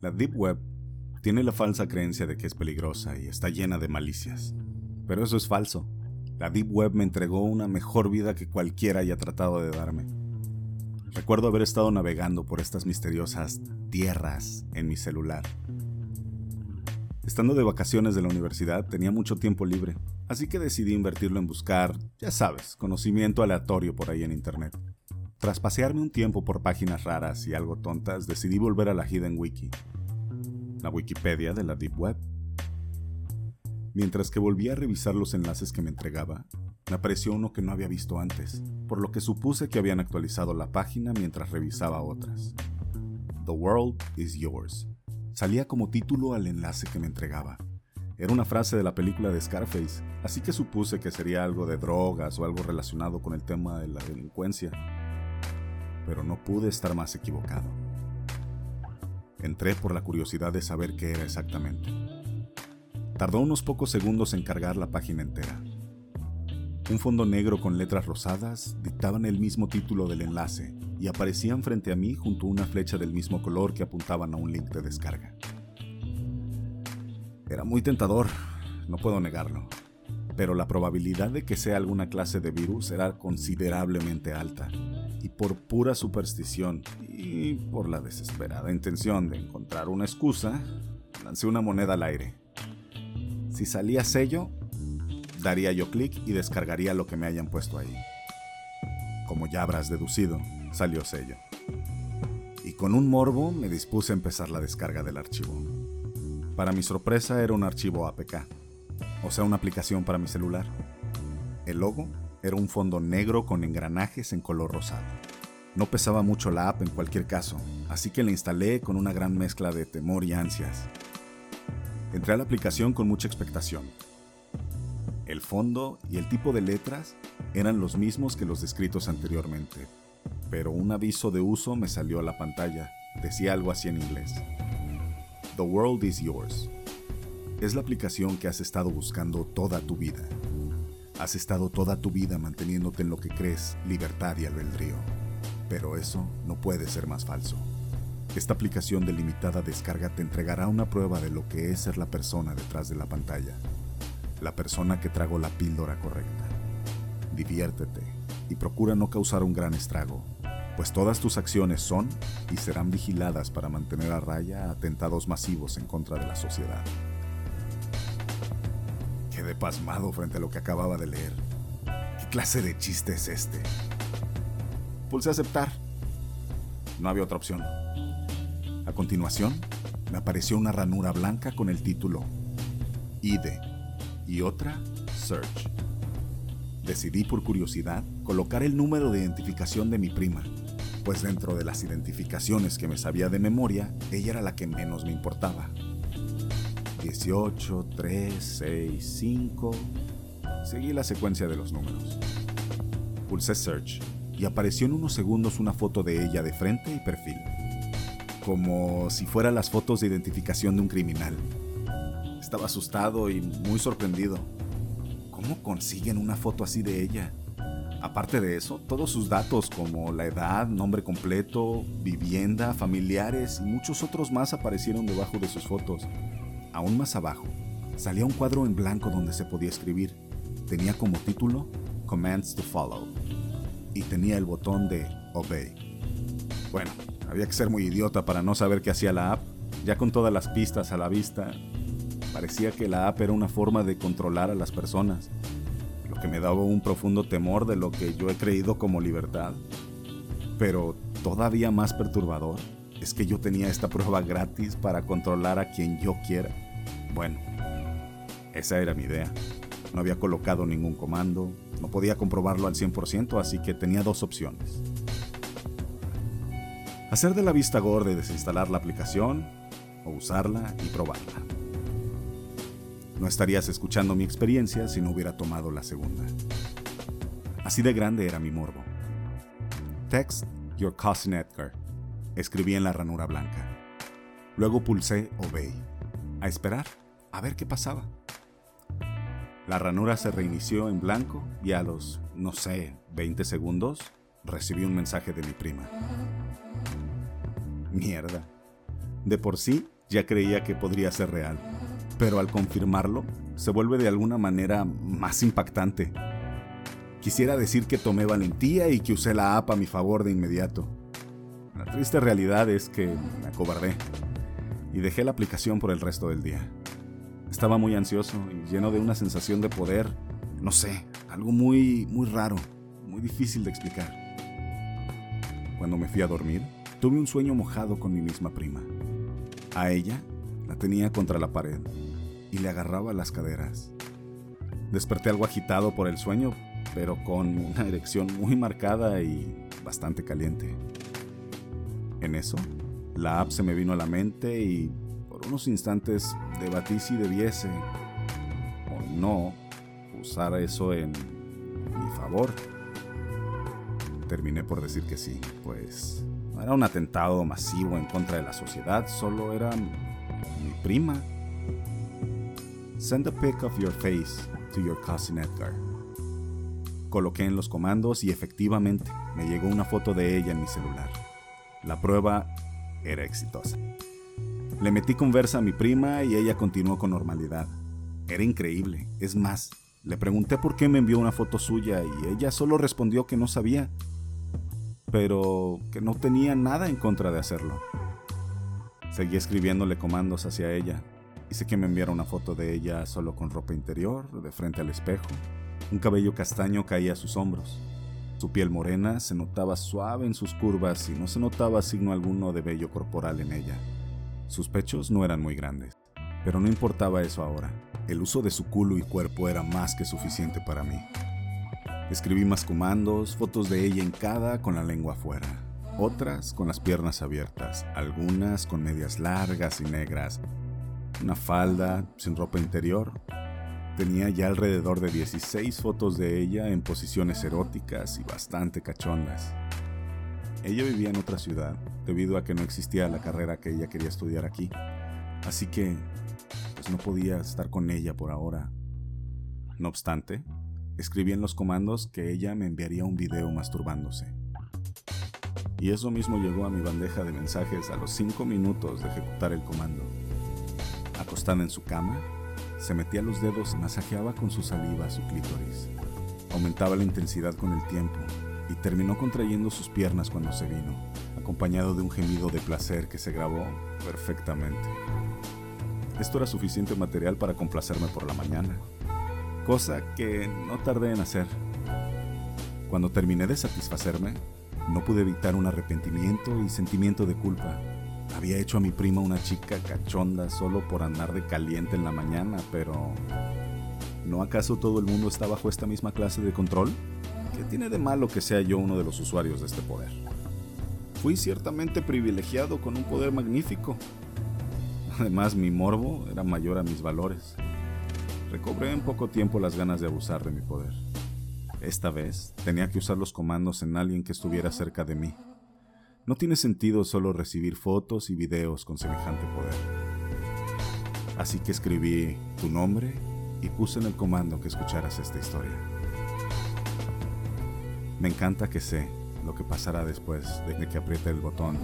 La Deep Web tiene la falsa creencia de que es peligrosa y está llena de malicias. Pero eso es falso. La Deep Web me entregó una mejor vida que cualquiera haya tratado de darme. Recuerdo haber estado navegando por estas misteriosas tierras en mi celular. Estando de vacaciones de la universidad tenía mucho tiempo libre, así que decidí invertirlo en buscar, ya sabes, conocimiento aleatorio por ahí en Internet. Tras pasearme un tiempo por páginas raras y algo tontas, decidí volver a la Hidden Wiki, la Wikipedia de la Deep Web. Mientras que volví a revisar los enlaces que me entregaba, me apareció uno que no había visto antes, por lo que supuse que habían actualizado la página mientras revisaba otras. The World is Yours. Salía como título al enlace que me entregaba. Era una frase de la película de Scarface, así que supuse que sería algo de drogas o algo relacionado con el tema de la delincuencia pero no pude estar más equivocado. Entré por la curiosidad de saber qué era exactamente. Tardó unos pocos segundos en cargar la página entera. Un fondo negro con letras rosadas dictaban el mismo título del enlace y aparecían frente a mí junto a una flecha del mismo color que apuntaban a un link de descarga. Era muy tentador, no puedo negarlo, pero la probabilidad de que sea alguna clase de virus era considerablemente alta por pura superstición y por la desesperada intención de encontrar una excusa, lancé una moneda al aire. Si salía sello, daría yo clic y descargaría lo que me hayan puesto ahí. Como ya habrás deducido, salió sello. Y con un morbo me dispuse a empezar la descarga del archivo. Para mi sorpresa era un archivo APK, o sea, una aplicación para mi celular. El logo era un fondo negro con engranajes en color rosado. No pesaba mucho la app en cualquier caso, así que la instalé con una gran mezcla de temor y ansias. Entré a la aplicación con mucha expectación. El fondo y el tipo de letras eran los mismos que los descritos anteriormente, pero un aviso de uso me salió a la pantalla. Decía algo así en inglés. The world is yours. Es la aplicación que has estado buscando toda tu vida. Has estado toda tu vida manteniéndote en lo que crees libertad y albedrío. Pero eso no puede ser más falso. Esta aplicación de limitada descarga te entregará una prueba de lo que es ser la persona detrás de la pantalla. La persona que tragó la píldora correcta. Diviértete y procura no causar un gran estrago, pues todas tus acciones son y serán vigiladas para mantener a raya atentados masivos en contra de la sociedad. Quedé pasmado frente a lo que acababa de leer. ¿Qué clase de chiste es este? Pulse aceptar. No había otra opción. A continuación, me apareció una ranura blanca con el título IDE y otra Search. Decidí por curiosidad colocar el número de identificación de mi prima, pues dentro de las identificaciones que me sabía de memoria, ella era la que menos me importaba. 18, 3, 6, 5. Seguí la secuencia de los números. Pulsé Search y apareció en unos segundos una foto de ella de frente y perfil. Como si fueran las fotos de identificación de un criminal. Estaba asustado y muy sorprendido. ¿Cómo consiguen una foto así de ella? Aparte de eso, todos sus datos como la edad, nombre completo, vivienda, familiares y muchos otros más aparecieron debajo de sus fotos. Aún más abajo, salía un cuadro en blanco donde se podía escribir. Tenía como título Commands to Follow y tenía el botón de Obey. Bueno, había que ser muy idiota para no saber qué hacía la app. Ya con todas las pistas a la vista, parecía que la app era una forma de controlar a las personas, lo que me daba un profundo temor de lo que yo he creído como libertad. Pero todavía más perturbador es que yo tenía esta prueba gratis para controlar a quien yo quiera. Bueno, esa era mi idea. No había colocado ningún comando, no podía comprobarlo al 100%, así que tenía dos opciones. Hacer de la vista gorda y desinstalar la aplicación, o usarla y probarla. No estarías escuchando mi experiencia si no hubiera tomado la segunda. Así de grande era mi morbo. Text Your Cousin Edgar escribí en la ranura blanca. Luego pulsé Obey. A esperar, a ver qué pasaba. La ranura se reinició en blanco y a los, no sé, 20 segundos, recibí un mensaje de mi prima. Mierda. De por sí, ya creía que podría ser real, pero al confirmarlo, se vuelve de alguna manera más impactante. Quisiera decir que tomé valentía y que usé la app a mi favor de inmediato. La triste realidad es que me acobardé y dejé la aplicación por el resto del día. Estaba muy ansioso y lleno de una sensación de poder, no sé, algo muy, muy raro, muy difícil de explicar. Cuando me fui a dormir, tuve un sueño mojado con mi misma prima. A ella la tenía contra la pared y le agarraba las caderas. Desperté algo agitado por el sueño, pero con una erección muy marcada y bastante caliente. En eso, la app se me vino a la mente y por unos instantes debatí si debiese o no usar eso en mi favor. Terminé por decir que sí, pues no era un atentado masivo en contra de la sociedad, solo era mi prima. Send a pic of your face to your cousin Edgar. Coloqué en los comandos y efectivamente me llegó una foto de ella en mi celular. La prueba era exitosa. Le metí conversa a mi prima y ella continuó con normalidad. Era increíble. Es más, le pregunté por qué me envió una foto suya y ella solo respondió que no sabía, pero que no tenía nada en contra de hacerlo. Seguí escribiéndole comandos hacia ella. Hice que me enviara una foto de ella solo con ropa interior, de frente al espejo. Un cabello castaño caía a sus hombros. Su piel morena se notaba suave en sus curvas y no se notaba signo alguno de vello corporal en ella. Sus pechos no eran muy grandes, pero no importaba eso ahora. El uso de su culo y cuerpo era más que suficiente para mí. Escribí más comandos, fotos de ella en cada con la lengua afuera, otras con las piernas abiertas, algunas con medias largas y negras, una falda sin ropa interior, Tenía ya alrededor de 16 fotos de ella en posiciones eróticas y bastante cachondas. Ella vivía en otra ciudad, debido a que no existía la carrera que ella quería estudiar aquí. Así que, pues no podía estar con ella por ahora. No obstante, escribí en los comandos que ella me enviaría un video masturbándose. Y eso mismo llegó a mi bandeja de mensajes a los 5 minutos de ejecutar el comando. Acostada en su cama, se metía los dedos y masajeaba con su saliva su clítoris. Aumentaba la intensidad con el tiempo y terminó contrayendo sus piernas cuando se vino, acompañado de un gemido de placer que se grabó perfectamente. Esto era suficiente material para complacerme por la mañana, cosa que no tardé en hacer. Cuando terminé de satisfacerme, no pude evitar un arrepentimiento y sentimiento de culpa había hecho a mi prima una chica cachonda solo por andar de caliente en la mañana, pero ¿no acaso todo el mundo está bajo esta misma clase de control? ¿Qué tiene de malo que sea yo uno de los usuarios de este poder? Fui ciertamente privilegiado con un poder magnífico. Además, mi morbo era mayor a mis valores. Recobré en poco tiempo las ganas de abusar de mi poder. Esta vez tenía que usar los comandos en alguien que estuviera cerca de mí. No tiene sentido solo recibir fotos y videos con semejante poder. Así que escribí tu nombre y puse en el comando que escucharas esta historia. Me encanta que sé lo que pasará después de que apriete el botón